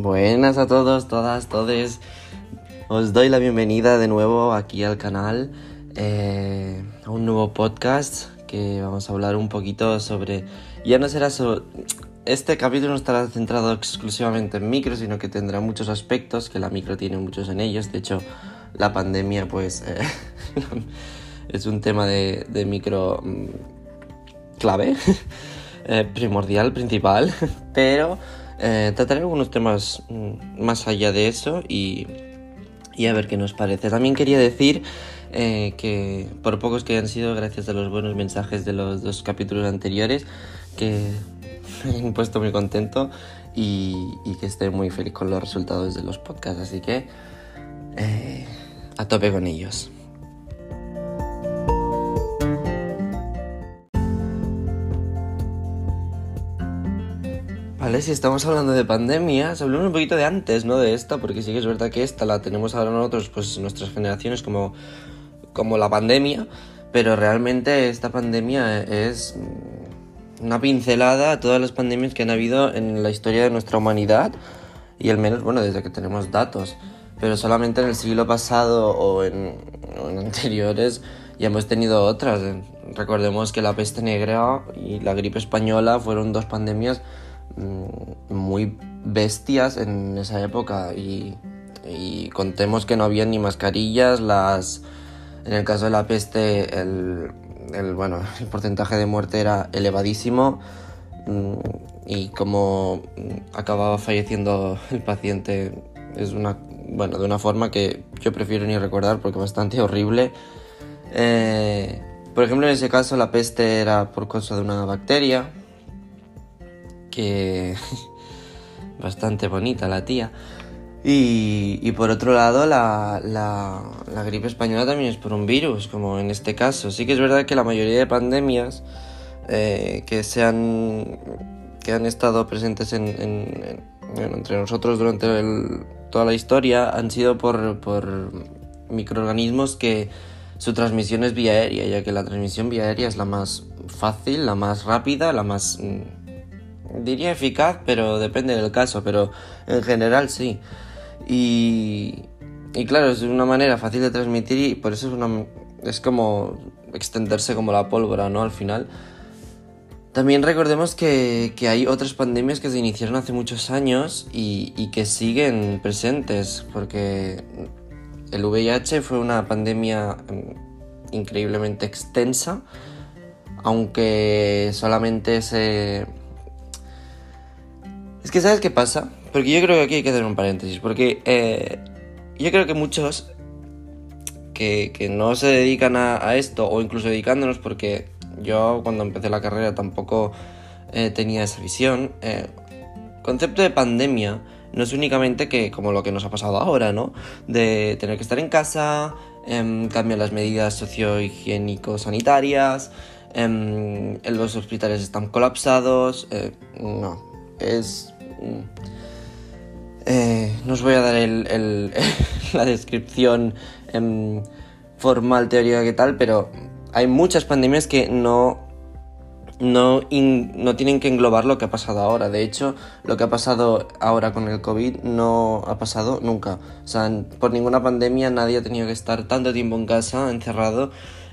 Buenas a todos, todas, todes. Os doy la bienvenida de nuevo aquí al canal, eh, a un nuevo podcast que vamos a hablar un poquito sobre... Ya no será solo... Este capítulo no estará centrado exclusivamente en micro, sino que tendrá muchos aspectos, que la micro tiene muchos en ellos. De hecho, la pandemia pues eh, es un tema de, de micro mm, clave, eh, primordial, principal, pero eh, trataré algunos temas mm, más allá de eso y, y, a ver qué nos parece. También quería decir eh, que por pocos que hayan sido, gracias a los buenos mensajes de los dos capítulos anteriores, que me he puesto muy contento y, y, que estoy muy feliz con los resultados de los podcasts, así que eh, a tope con ellos. Vale, si estamos hablando de pandemias, hablemos un poquito de antes, ¿no? De esta, porque sí que es verdad que esta la tenemos ahora nosotros, pues nuestras generaciones como, como la pandemia, pero realmente esta pandemia es una pincelada a todas las pandemias que han habido en la historia de nuestra humanidad, y al menos, bueno, desde que tenemos datos, pero solamente en el siglo pasado o en, o en anteriores ya hemos tenido otras. Recordemos que la peste negra y la gripe española fueron dos pandemias muy bestias en esa época y, contemos que no había ni mascarillas, las en el caso de la peste el, bueno, el porcentaje de muerte era elevadísimo mm, y como acababa falleciendo el paciente es una bueno, de una forma que yo prefiero ni recordar porque bastante horrible. Eh, por ejemplo, en ese caso la peste era por causa de una bacteria, que bastante bonita la tía. Y, por otro lado, la, la, gripe española también es por un virus, como en este caso. Sí que es verdad que la mayoría de pandemias eh, que, se han, que han estado presentes en, en, en, entre nosotros durante toda la historia han sido por, por microorganismos que su transmisión es vía aérea, ya que la transmisión vía aérea es la más fácil, la más rápida, la más diría eficaz, pero depende del caso, pero en general sí. Y, y claro, es una manera fácil de transmitir y por eso es, una, es como extenderse como la pólvora, ¿no? Al final. También recordemos que, que, hay otras pandemias que se iniciaron hace muchos años y, y, que siguen presentes, porque el VIH fue una pandemia mm, increíblemente extensa, aunque solamente se, es que ¿sabes qué pasa? Porque yo creo que aquí hay que hacer un paréntesis, porque eh, yo creo que muchos que, que no se dedican a, esto, o incluso dedicándonos, porque yo cuando empecé la carrera tampoco eh, tenía esa visión, eh, concepto de pandemia no es únicamente que como lo que nos ha pasado ahora, ¿no? De tener que estar en casa, eh, cambian las medidas sociohigiénico-sanitarias, em, los hospitales están colapsados, eh, no, es... Mm, eh, no os voy a dar el, la descripción formal, teórica que tal, pero hay muchas pandemias que no, no, no tienen que englobar lo que ha pasado ahora. De hecho, lo que ha pasado ahora con el COVID no ha pasado nunca. O sea, por ninguna pandemia nadie ha tenido que estar tanto tiempo en casa, encerrado.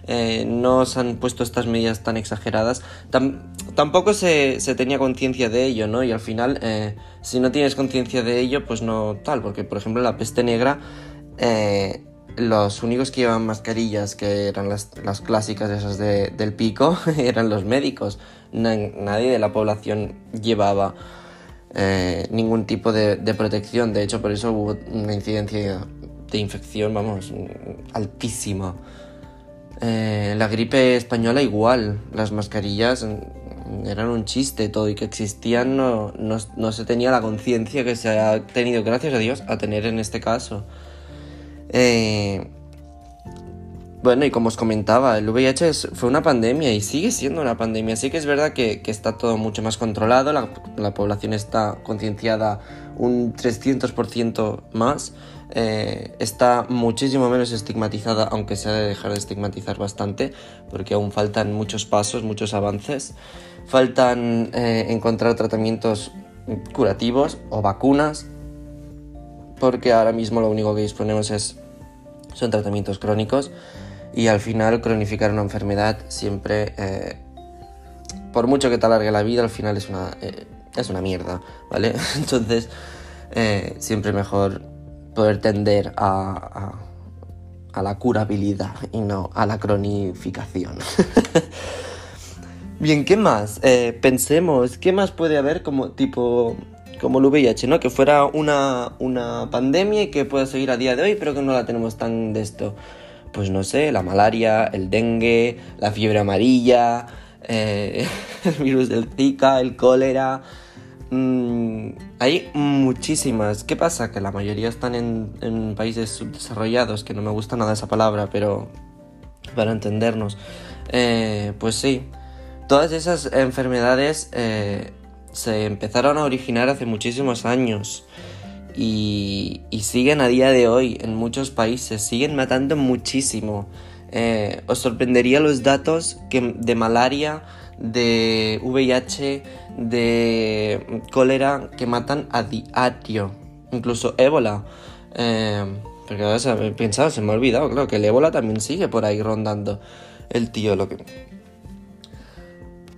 Eh, no se han puesto estas medidas tan exageradas. Tam tampoco se, se tenía conciencia de ello, ¿no? Y al final, eh, si no tienes conciencia de ello, pues no tal, porque por ejemplo la peste negra, eh, los únicos que llevaban mascarillas, que eran las, las clásicas esas de, del pico, eran los médicos. nadie de la población llevaba ningún tipo de, de protección, de hecho por eso hubo una incidencia de infección, vamos, altísima. Eh, la gripe española igual, las mascarillas eran un chiste todo y que existían no, no, no se tenía la conciencia que se ha tenido, gracias a Dios, a tener en este caso. Eh, bueno, y como os comentaba, el VIH es, fue una pandemia y sigue siendo una pandemia. Sí que es verdad que, que está todo mucho más controlado, la, la población está concienciada un 300% más, eh, está muchísimo menos estigmatizada, aunque se ha de dejar de estigmatizar bastante, porque aún faltan muchos pasos, muchos avances. Faltan eh, encontrar tratamientos curativos o vacunas porque ahora mismo lo único que disponemos es, son tratamientos crónicos y al final cronificar una enfermedad siempre, eh, por mucho que te alargue la vida, al final es una, eh, es una mierda, ¿vale? Entonces, eh, siempre mejor poder tender a, a, la curabilidad y no a la cronificación. Bien, ¿qué más? pensemos, ¿qué más puede haber como tipo como el VIH, ¿no? Que fuera una, una pandemia y que pueda seguir a día de hoy, pero que no la tenemos tan de esto. Pues no sé, la malaria, el dengue, la fiebre amarilla, eh, el virus del Zika, el cólera. Mm, hay muchísimas. ¿Qué pasa? Que la mayoría están en, países subdesarrollados, que no me gusta nada esa palabra, pero para entendernos. Eh, pues sí, todas esas enfermedades eh, se empezaron a originar hace muchísimos años y, siguen a día de hoy en muchos países, siguen matando muchísimo. Eh, os sorprendería los datos que, de malaria, de VIH, de cólera que matan a diario, incluso ébola. Eh, porque ahora se, he pensado, se me ha olvidado, claro, que el ébola también sigue por ahí rondando el tío. Lo que...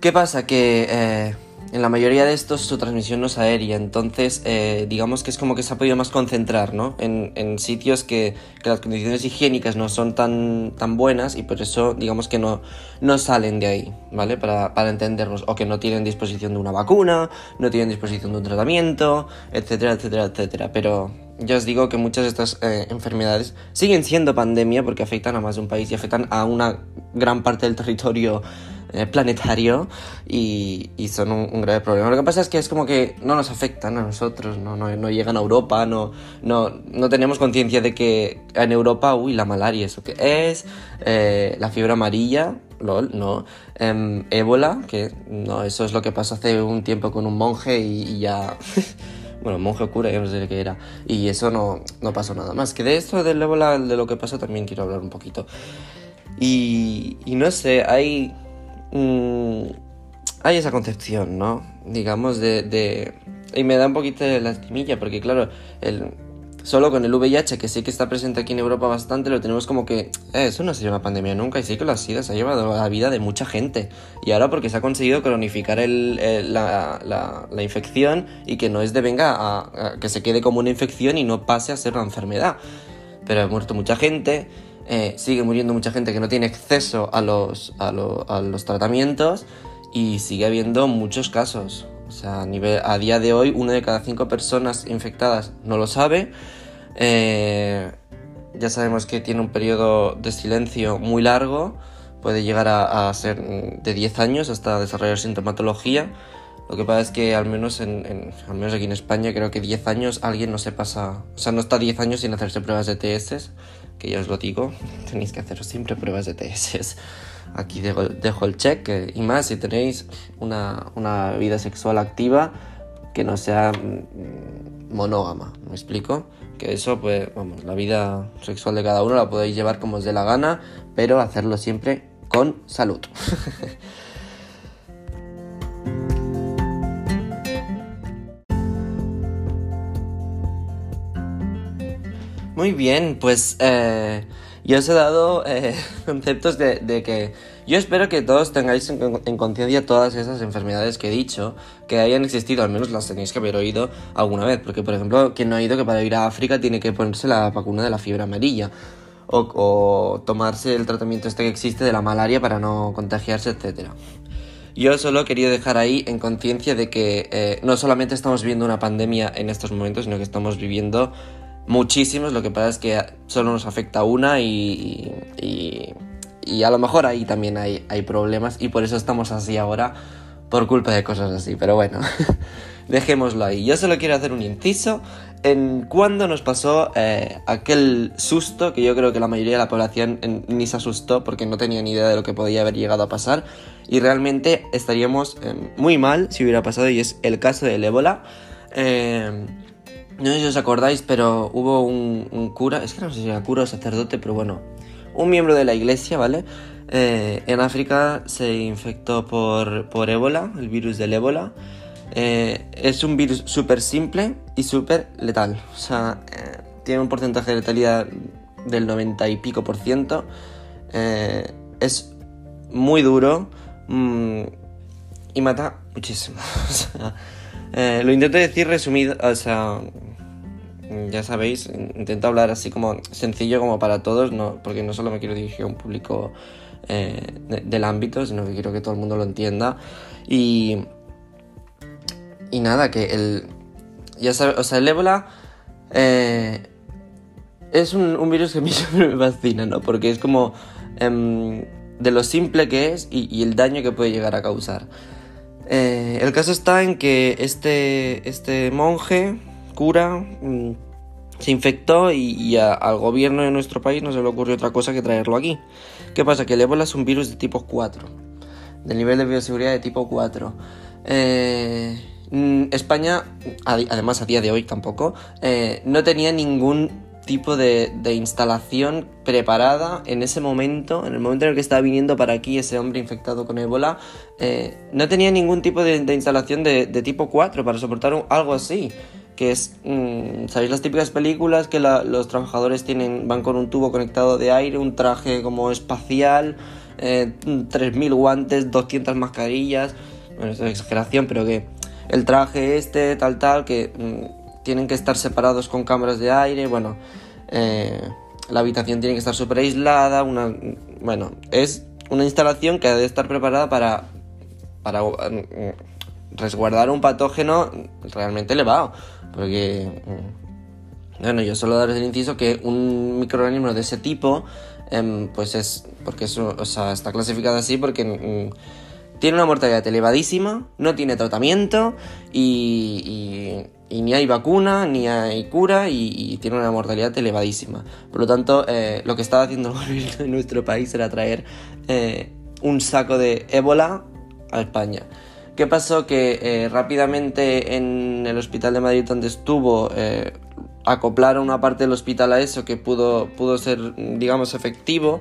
¿Qué pasa? Que eh, en la mayoría de estos su transmisión no es aérea, entonces eh, digamos que es como que se ha podido más concentrar ¿no? en, en sitios que, que, las condiciones higiénicas no son tan, tan buenas y por eso digamos que no, no salen de ahí, ¿vale? Para, para entendernos, o que no tienen disposición de una vacuna, no tienen disposición de un tratamiento, etcétera, etcétera, etcétera. Pero ya os digo que muchas de estas eh, enfermedades siguen siendo pandemia porque afectan a más de un país y afectan a una gran parte del territorio planetario y, son un, grave problema. Lo que pasa es que es como que no nos afectan a nosotros, no, no, llegan a Europa, no, no, no tenemos conciencia de que en Europa, uy, la malaria, ¿eso que es? Eh, la fiebre amarilla, lol, no. Em, ébola, que no, eso es lo que pasó hace un tiempo con un monje y, ya... bueno, monje cura, yo no sé qué era. Y eso no, no pasó nada más. Que de esto del ébola, de lo que pasó, también quiero hablar un poquito. Y, y no sé, hay Mm, hay esa concepción, ¿no? Digamos, de, Y me da un poquito de lastimilla, porque claro, el, solo con el VIH, que sí que está presente aquí en Europa bastante, lo tenemos como que eh, eso no sido una pandemia nunca, y sí que lo ha sido, se ha llevado la vida de mucha gente. Y ahora porque se ha conseguido cronificar la, infección y que no es de venga a, que se quede como una infección y no pase a ser una enfermedad. Pero ha muerto mucha gente eh, sigue muriendo mucha gente que no tiene acceso a los, a, los tratamientos y sigue habiendo muchos casos. O sea, a, nivel, a día de hoy, una de cada cinco personas infectadas no lo sabe. Eh, ya sabemos que tiene un periodo de silencio muy largo, puede llegar a, ser de 10 años hasta desarrollar sintomatología. Lo que pasa es que al menos, en, al menos aquí en España creo que 10 años alguien no se pasa, o sea, no está 10 años sin hacerse pruebas de TS que ya os lo digo, tenéis que haceros siempre pruebas de TS. Aquí dejo, el check y más si tenéis una, vida sexual activa que no sea mm, monógama, ¿me explico? Que eso, pues, vamos, la vida sexual de cada uno la podéis llevar como os dé la gana, pero hacerlo siempre con salud. Muy bien, pues eh, yo os he dado eh, conceptos de, que yo espero que todos tengáis en, conciencia todas esas enfermedades que he dicho, que hayan existido, al menos las tenéis que haber oído alguna vez, porque por ejemplo, quien no ha oído que para ir a África tiene que ponerse la vacuna de la fiebre amarilla. O, tomarse el tratamiento este que existe de la malaria para no contagiarse, etc. Yo solo quería dejar ahí en conciencia de que eh, no solamente estamos viviendo una pandemia en estos momentos, sino que estamos viviendo muchísimos, lo que pasa es que solo nos afecta una y, y, a lo mejor ahí también hay, hay problemas y por eso estamos así ahora por culpa de cosas así, pero bueno, dejémoslo ahí. Yo solo quiero hacer un inciso en cuando nos pasó eh, aquel susto que yo creo que la mayoría de la población ni se asustó porque no tenía ni idea de lo que podía haber llegado a pasar y realmente estaríamos eh, muy mal si hubiera pasado y es el caso del ébola. Eh, no sé si os acordáis, pero hubo un, cura, es que no sé si era cura o sacerdote, pero bueno, un miembro de la iglesia, ¿vale? Eh, en África se infectó por, por ébola, el virus del ébola, Eh, es un virus súper simple y súper letal. O sea, eh, tiene un porcentaje de letalidad del 90 y pico por ciento. Es muy duro mm, y mata muchísimo. lo intento decir resumido, o sea, ya sabéis, intento hablar así como sencillo como para todos, no, porque no solo me quiero dirigir a un público del ámbito, sino que quiero que todo el mundo lo entienda. Y y nada, que el. Ya sabes, o sea, el ébola. Eh, es un, virus que a mí siempre me fascina, ¿no? Porque es como. Em, de lo simple que es y, el daño que puede llegar a causar. Eh, el caso está en que este, este monje, cura, mm, se infectó y, al gobierno de nuestro país no se le ocurrió otra cosa que traerlo aquí. ¿Qué pasa? Que el ébola es un virus de tipo 4, del nivel de bioseguridad de tipo 4. Eh, Mm, España, además a día de hoy tampoco, eh, no tenía ningún tipo de, instalación preparada en ese momento, en el momento en el que estaba viniendo para aquí ese hombre infectado con ébola, eh, no tenía ningún tipo de, instalación de, tipo 4 para soportar algo así. Que es, mm, ¿sabéis las típicas películas que los trabajadores tienen, van con un tubo conectado de aire, un traje como espacial, 3.000 eh, guantes, 200 mascarillas? Bueno, es exageración, pero que el traje este, tal, tal, que mm, tienen que estar separados con cámaras de aire, bueno, eh, la habitación tiene que estar súper aislada, una, bueno, es una instalación que debe estar preparada para, para mm, resguardar un patógeno realmente elevado, porque, mm, bueno, yo solo darles el inciso que un microorganismo de ese tipo, em, pues es, porque eso, o sea, está clasificado así porque tiene una mortalidad elevadísima, no tiene tratamiento y, ni hay vacuna, ni hay cura y, tiene una mortalidad elevadísima. Por lo tanto, eh, lo que estaba haciendo el gobierno de nuestro país era traer eh, un saco de ébola a España. ¿Qué pasó? Que eh, rápidamente en el hospital de Madrid donde estuvo acoplaron una parte del hospital a eso que pudo, pudo ser, digamos, efectivo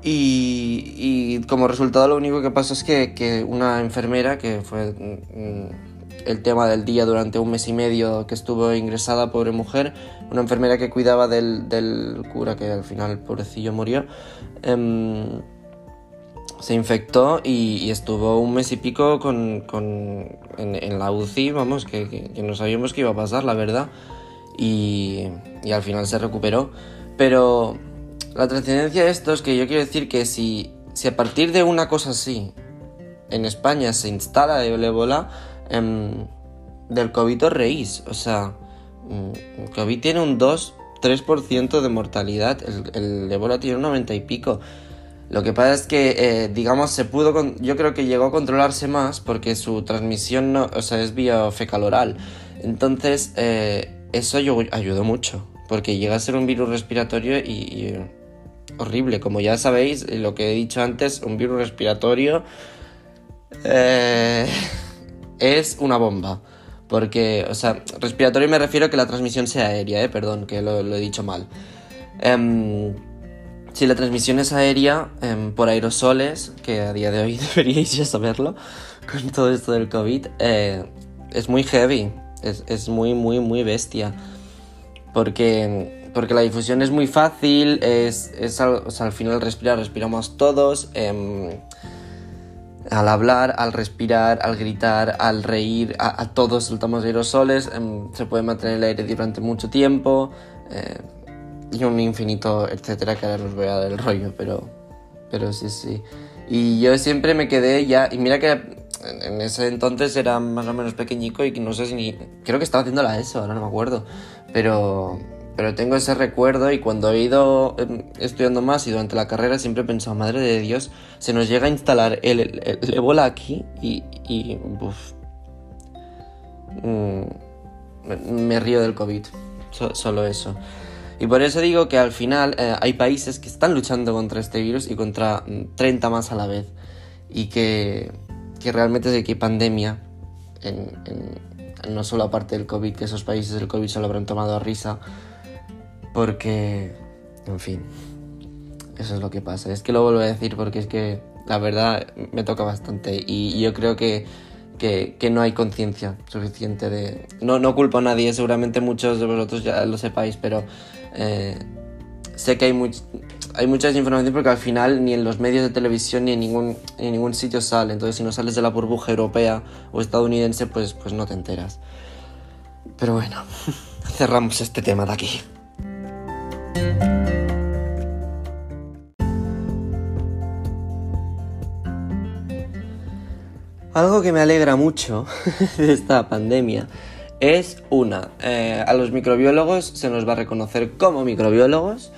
y, como resultado lo único que pasó es que, una enfermera, que fue mm, el tema del día durante un mes y medio que estuvo ingresada, pobre mujer, una enfermera que cuidaba del, cura, que al final pobrecillo murió, em, se infectó y, estuvo un mes y pico con, en, la UCI, vamos, que, no sabíamos qué iba a pasar, la verdad, y, al final se recuperó. Pero la trascendencia de esto es que yo quiero decir que si, si a partir de una cosa así en España se instala el ébola, em, del COVID os reís. O sea, mm, el COVID tiene un 2-3% de mortalidad, el, ébola tiene un 90 y pico. Lo que pasa es que, eh, digamos, se pudo, yo creo que llegó a controlarse más porque su transmisión no, o sea, es vía fecal oral. Entonces, eh, eso ayudó mucho, porque llega a ser un virus respiratorio y horrible. Como ya sabéis, lo que he dicho antes, un virus respiratorio eh, es una bomba. Porque, o sea, respiratorio me refiero a que la transmisión sea aérea, eh, perdón, que lo, he dicho mal. Em, si la transmisión es aérea em, por aerosoles, que a día de hoy deberíais ya saberlo, con todo esto del COVID, eh, es muy heavy, es, es, muy, muy, muy bestia. Porque porque la difusión es muy fácil, es, es al, o sea, al final respirar, respiramos todos. Em, al hablar, al respirar, al gritar, al reír, a, todos soltamos aerosoles, em, se puede mantener el aire durante mucho tiempo eh, y un infinito, etcétera, que ahora os voy a dar el rollo, pero, pero sí, sí. Y yo siempre me quedé ya, y mira que en ese entonces era más o menos pequeñico y no sé si ni, creo que estaba haciendo la ESO, ahora no me acuerdo, pero pero tengo ese recuerdo y cuando he ido em, estudiando más y durante la carrera siempre he pensado, madre de Dios, se nos llega a instalar el, el, ébola aquí y, y mm, me río del COVID, solo eso. Y por eso digo que al final eh, hay países que están luchando contra este virus y contra 30 mm, más a la vez. Y que, que realmente es que pandemia, en, en, no solo aparte del COVID, que esos países del COVID se lo habrán tomado a risa, porque, en fin, eso es lo que pasa. Es que lo vuelvo a decir porque es que la verdad me toca bastante y yo creo que, que, no hay conciencia suficiente de... No, no culpo a nadie, seguramente muchos de vosotros ya lo sepáis, pero eh, sé que hay, hay mucha desinformación porque al final ni en los medios de televisión ni en ningún, en ningún sitio sale. Entonces si no sales de la burbuja europea o estadounidense, pues, pues no te enteras. Pero bueno, cerramos este tema de aquí. Algo que me alegra mucho de esta pandemia es una, eh, a los microbiólogos se nos va a reconocer como microbiólogos.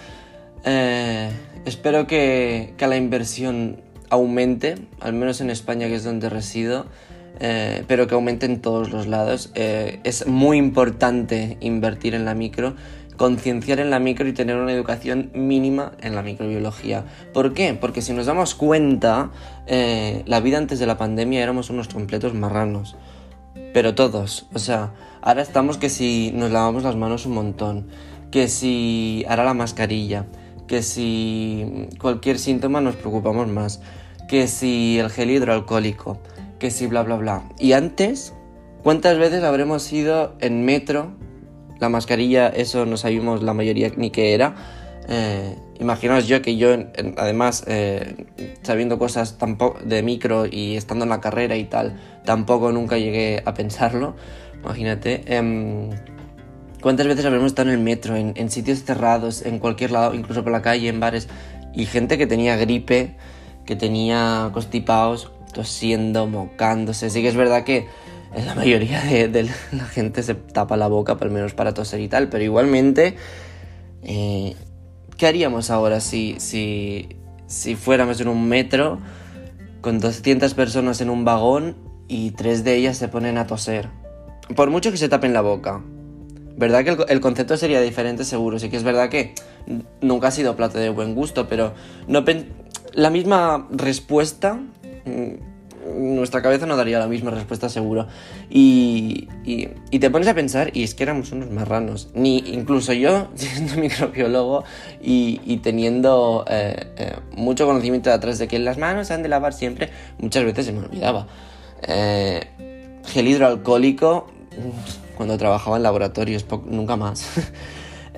Eh, espero que, la inversión aumente, al menos en España que es donde resido, eh, pero que aumente en todos los lados. es muy importante invertir en la micro concienciar en la micro y tener una educación mínima en la microbiología. ¿Por qué? Porque si nos damos cuenta, eh, la vida antes de la pandemia éramos unos completos marranos. Pero todos, o sea, ahora estamos que si nos lavamos las manos un montón, que si ahora la mascarilla, que si cualquier síntoma nos preocupamos más, que si el gel hidroalcohólico, que si bla bla bla. Y antes, ¿cuántas veces habremos ido en metro la mascarilla, eso no sabíamos la mayoría ni qué era. Eh, imaginaos yo que yo, además, eh, sabiendo cosas tampoco de micro y estando en la carrera y tal, tampoco nunca llegué a pensarlo. Imagínate. Em, ¿Cuántas veces habremos estado en el metro, en, sitios cerrados, en cualquier lado, incluso por la calle, en bares, y gente que tenía gripe, que tenía constipados, tosiendo, mocándose? Sí que es verdad que la mayoría de, la gente se tapa la boca, al menos para toser y tal, pero igualmente, eh, ¿qué haríamos ahora si, si, si fuéramos en un metro con 200 personas en un vagón y tres de ellas se ponen a toser? Por mucho que se tapen la boca. ¿Verdad que el, el, concepto sería diferente seguro? Sí que es verdad que nunca ha sido plato de buen gusto, pero no la misma respuesta mm, nuestra cabeza no daría la misma respuesta seguro. Y, y, te pones a pensar, y es que éramos unos marranos. Ni incluso yo, siendo microbiólogo y, teniendo eh, eh, mucho conocimiento detrás de que las manos se han de lavar siempre, muchas veces se me olvidaba. Eh, gel hidroalcohólico, cuando trabajaba en laboratorios, nunca más.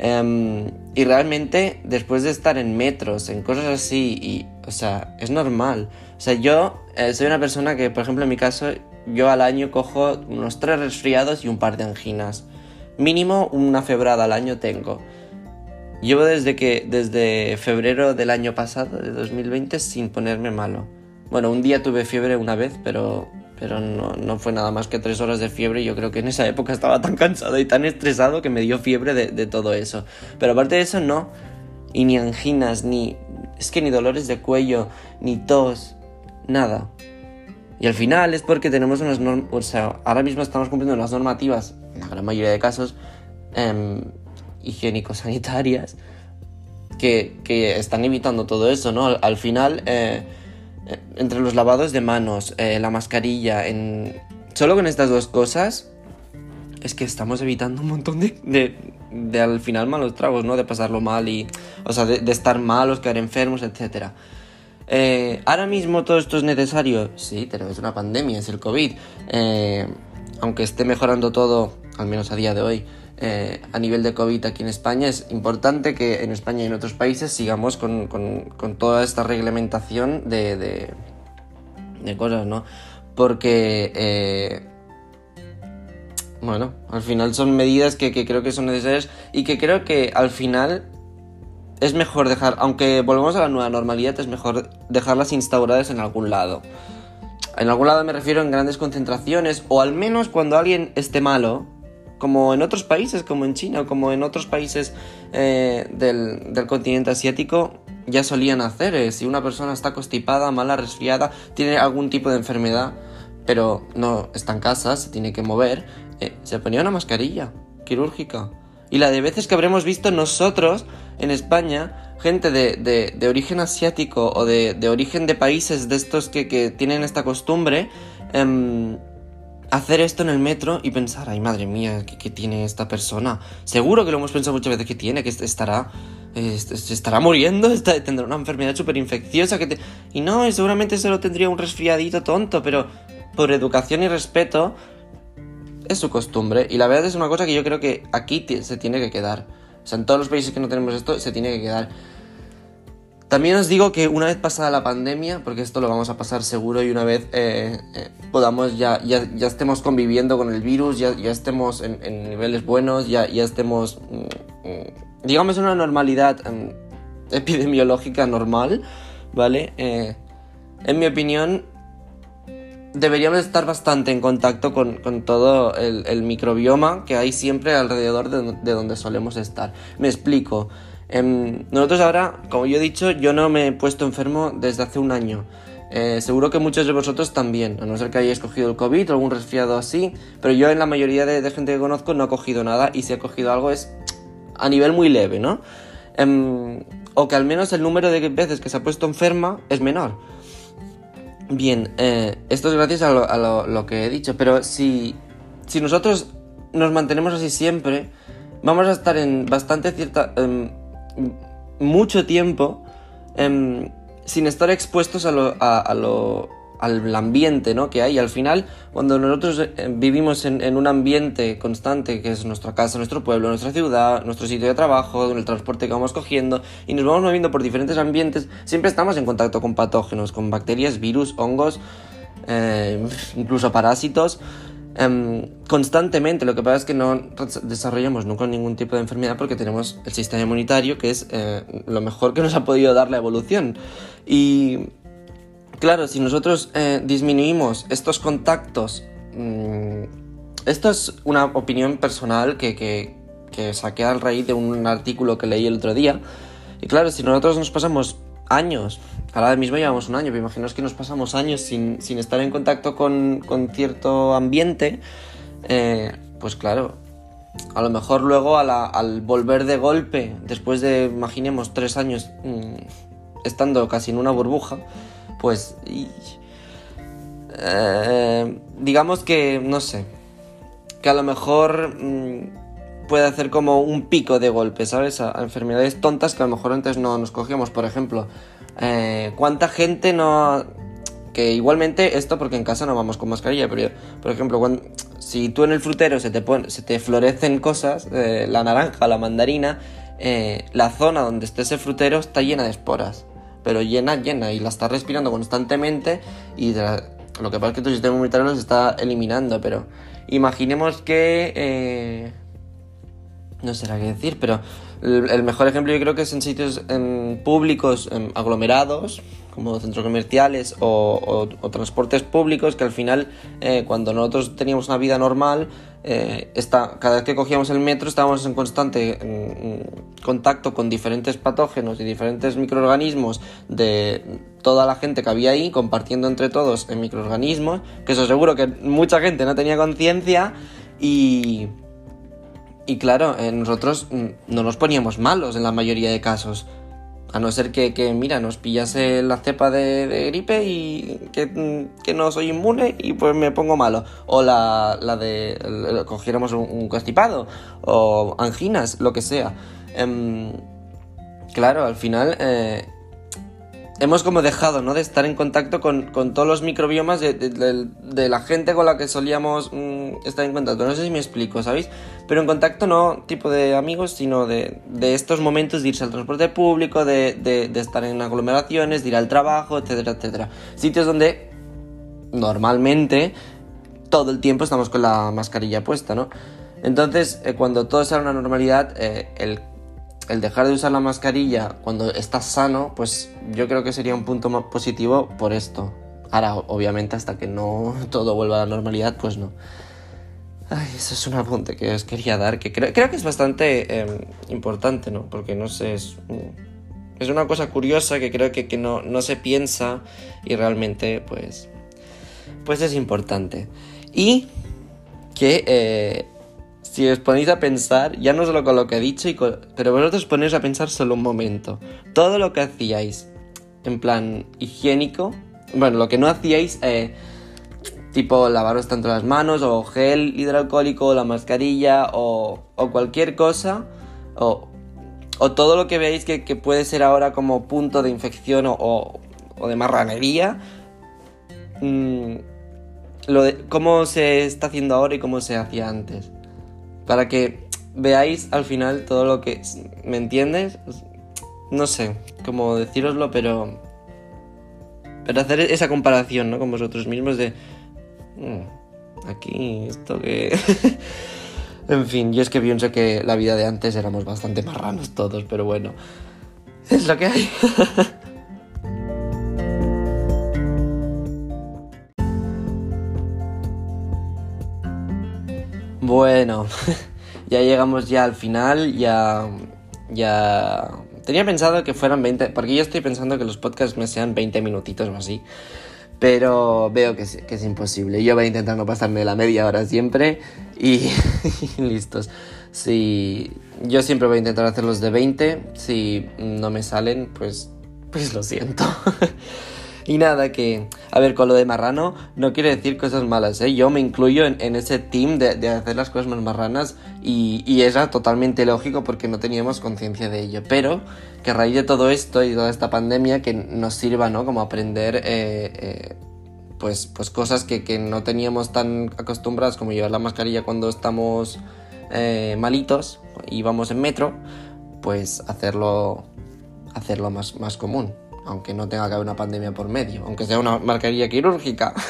Em, y realmente, después de estar en metros, en cosas así, y, o sea, es normal. O sea, yo eh, soy una persona que, por ejemplo, en mi caso, yo al año cojo unos tres resfriados y un par de anginas. Mínimo una febrada al año tengo. Llevo desde que, desde febrero del año pasado, de 2020, sin ponerme malo. Bueno, un día tuve fiebre una vez, pero pero no, fue nada más que tres horas de fiebre. Yo creo que en esa época estaba tan cansado y tan estresado que me dio fiebre de, todo eso. Pero aparte de eso, no. Y ni anginas, ni. Es que ni dolores de cuello, ni tos, nada. Y al final es porque tenemos unas normas. O sea, ahora mismo estamos cumpliendo las normativas, en la gran mayoría de casos, eh, higiénico-sanitarias, que, que, están evitando todo eso, ¿no? Al, final. Eh, entre los lavados de manos, eh, la mascarilla, en... solo con estas dos cosas, es que estamos evitando un montón de, de, al final malos tragos, ¿no? De pasarlo mal y, o sea, de, estar malos, quedar enfermos, etc. Eh, ahora mismo todo esto es necesario, sí, es una pandemia, es el COVID. Eh, aunque esté mejorando todo, al menos a día de hoy, eh, a nivel de COVID aquí en España, es importante que en España y en otros países sigamos con, toda esta reglamentación de, de, cosas, ¿no? Porque, bueno, al final son medidas que, creo que son necesarias y que creo que al final es mejor dejar, aunque volvamos a la nueva normalidad, es mejor dejarlas instauradas en algún lado. En algún lado me refiero en grandes concentraciones o al menos cuando alguien esté malo, como en otros países, como en China, como en otros países eh, del, continente asiático, ya solían hacer. Eh, si una persona está constipada, mala, resfriada, tiene algún tipo de enfermedad, pero no está en casa, se tiene que mover, eh, se ponía una mascarilla quirúrgica. Y la de veces que habremos visto nosotros en España, gente de, origen asiático o de, origen de países de estos que, que tienen esta costumbre, em, hacer esto en el metro y pensar, ay madre mía, ¿qué, tiene esta persona? Seguro que lo hemos pensado muchas veces que tiene, que estará, se estará muriendo, tendrá una enfermedad súper infecciosa. Que Y no, seguramente solo tendría un resfriadito tonto, pero por educación y respeto, es su costumbre. Y la verdad es una cosa que yo creo que aquí se tiene que quedar. O sea, en todos los países que no tenemos esto, se tiene que quedar. También os digo que una vez pasada la pandemia, porque esto lo vamos a pasar seguro y una vez eh, eh, podamos ya, ya, estemos conviviendo con el virus, ya, estemos en, niveles buenos, ya, estemos, mm, mm, digamos, en una normalidad em, epidemiológica normal, ¿vale? Eh, en mi opinión, deberíamos estar bastante en contacto con, todo el, microbioma que hay siempre alrededor de, donde solemos estar. Me explico. Em, nosotros ahora, como yo he dicho, yo no me he puesto enfermo desde hace un año. Eh, seguro que muchos de vosotros también, a no ser que hayáis cogido el COVID o algún resfriado así, pero yo en la mayoría de, gente que conozco no he cogido nada y si he cogido algo es a nivel muy leve, ¿no? Em, o que al menos el número de veces que se ha puesto enferma es menor. Bien, eh, esto es gracias a, lo, que he dicho, pero si, si nosotros nos mantenemos así siempre, vamos a estar en bastante cierta... Em, mucho tiempo em, sin estar expuestos a lo, a, lo, al ambiente ¿no? que hay. Y al final, cuando nosotros eh, vivimos en, un ambiente constante, que es nuestra casa, nuestro pueblo, nuestra ciudad, nuestro sitio de trabajo, el transporte que vamos cogiendo, y nos vamos moviendo por diferentes ambientes, siempre estamos en contacto con patógenos, con bacterias, virus, hongos, eh, incluso parásitos. Em, constantemente. Lo que pasa es que no desarrollamos nunca ningún tipo de enfermedad porque tenemos el sistema inmunitario, que es eh, lo mejor que nos ha podido dar la evolución. Y claro, si nosotros eh, disminuimos estos contactos, mm, esto es una opinión personal que saqué al raíz de un artículo que leí el otro día. Y claro, si nosotros nos pasamos años. Ahora mismo llevamos un año, pero imaginaos que nos pasamos años sin, estar en contacto con, cierto ambiente. Eh, pues claro, a lo mejor luego al volver de golpe, después de, imaginemos, tres años mm, estando casi en una burbuja, pues... Eh, digamos que, no sé, que a lo mejor... Mm, puede hacer como un pico de golpe, ¿sabes? A, enfermedades tontas que a lo mejor antes no nos cogíamos. Por ejemplo, eh, ¿cuánta gente no... Que igualmente esto porque en casa no vamos con mascarilla, pero por ejemplo, si tú en el frutero se te, florecen cosas, eh, la naranja, la mandarina, la zona donde esté ese frutero está llena de esporas, pero llena, llena, y la estás respirando constantemente y lo que pasa es que tu sistema inmunitario los está eliminando, pero imaginemos que no sé qué decir, pero el, mejor ejemplo yo creo que es en sitios públicos aglomerados, como centros comerciales o, transportes públicos, que al final, eh, cuando nosotros teníamos una vida normal, eh, cada vez que cogíamos el metro estábamos en constante contacto con diferentes patógenos y diferentes microorganismos de toda la gente que había ahí, compartiendo entre todos en microorganismos, que eso seguro que mucha gente no tenía conciencia y y claro, eh, nosotros mm, no nos poníamos malos en la mayoría de casos. A no ser que, mira, nos pillase la cepa de, gripe y mm, que, no soy inmune y pues me pongo malo. O la, la de cogiéramos un, constipado o anginas, lo que sea. Em, claro, al final eh, hemos como dejado, ¿no? De estar en contacto con, todos los microbiomas de, la gente con la que solíamos mm, estar en contacto. No sé si me explico, ¿sabéis? Pero en contacto no tipo de amigos, sino de, estos momentos de irse al transporte público, de, estar en aglomeraciones, de ir al trabajo, etcétera, etcétera. Sitios donde normalmente todo el tiempo estamos con la mascarilla puesta, ¿no? Entonces, eh, cuando todo sea una normalidad, eh, el el dejar de usar la mascarilla cuando estás sano, pues yo creo que sería un punto más positivo por esto. Ahora, obviamente, hasta que no todo vuelva a la normalidad, pues no. Ay, eso es un apunte que os quería dar, que creo, que es bastante em, importante, ¿no? Porque no sé, es, es una cosa curiosa que creo que, que no, no, se piensa y realmente, pues, pues es importante. Y que eh, si os ponéis a pensar, ya no solo con lo que he dicho, pero vosotros ponéis a pensar solo un momento. Todo lo que hacíais en plan higiénico, bueno, lo que no hacíais, eh, tipo lavaros tanto las manos, o gel hidroalcohólico, o la mascarilla, o, cualquier cosa, o, todo lo que veáis que, puede ser ahora como punto de infección o, de marranería, mm, de cómo se está haciendo ahora y cómo se hacía antes. Para que veáis al final todo lo que... ¿Me entiendes? No sé cómo decíroslo, pero... Pero hacer esa comparación, ¿no? Con vosotros mismos de... Mm, aquí, esto que... en fin, yo es que pienso que la vida de antes éramos bastante marranos todos, pero bueno. Es lo que hay. Bueno, ya llegamos ya al final, ya... Ya... Tenía pensado que fueran 20, porque yo estoy pensando que los podcasts me sean 20 minutitos o así, pero veo que es, imposible. Yo voy a intentar no pasarme la media hora siempre y, y listos. Si yo siempre voy a intentar hacerlos de 20, si no me salen, pues pues lo siento. Y nada, que, a ver, con lo de marrano no quiere decir cosas malas, ¿eh? Yo me incluyo en, ese team de, hacer las cosas más marranas y, y era totalmente lógico porque no teníamos conciencia de ello. Pero que a raíz de todo esto y toda esta pandemia que nos sirva, ¿no? Como aprender... Eh, eh, pues, pues cosas que, que, no teníamos tan acostumbradas como llevar la mascarilla cuando estamos eh, malitos y vamos en metro, pues hacerlo, hacerlo más, más común aunque no tenga que haber una pandemia por medio, aunque sea una marcaría quirúrgica.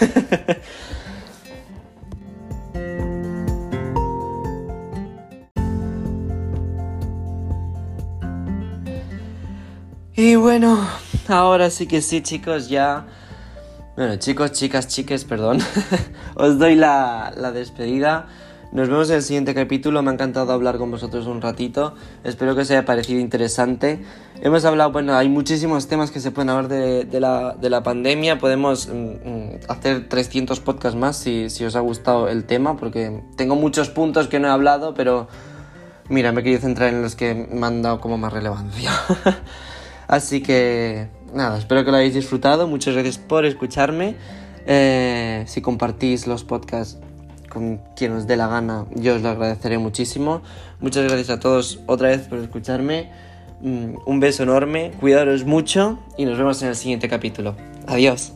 y bueno, ahora sí que sí, chicos, ya... Bueno, chicos, chicas, chiques, perdón. Os doy la, la despedida. Nos vemos en el siguiente capítulo. Me ha encantado hablar con vosotros un ratito. Espero que os haya parecido interesante. Hemos hablado, bueno, hay muchísimos temas que se pueden hablar de, la, pandemia. Podemos mm, mm, hacer 300 podcasts más si, si, os ha gustado el tema, porque tengo muchos puntos que no he hablado, pero mira, me he querido centrar en los que me han dado como más relevancia. Así que, nada, espero que lo hayáis disfrutado. Muchas gracias por escucharme. Eh, si compartís los podcasts con quien os dé la gana, yo os lo agradeceré muchísimo. Muchas gracias a todos otra vez por escucharme. Mm, un beso enorme, cuidaros mucho y nos vemos en el siguiente capítulo. Adiós.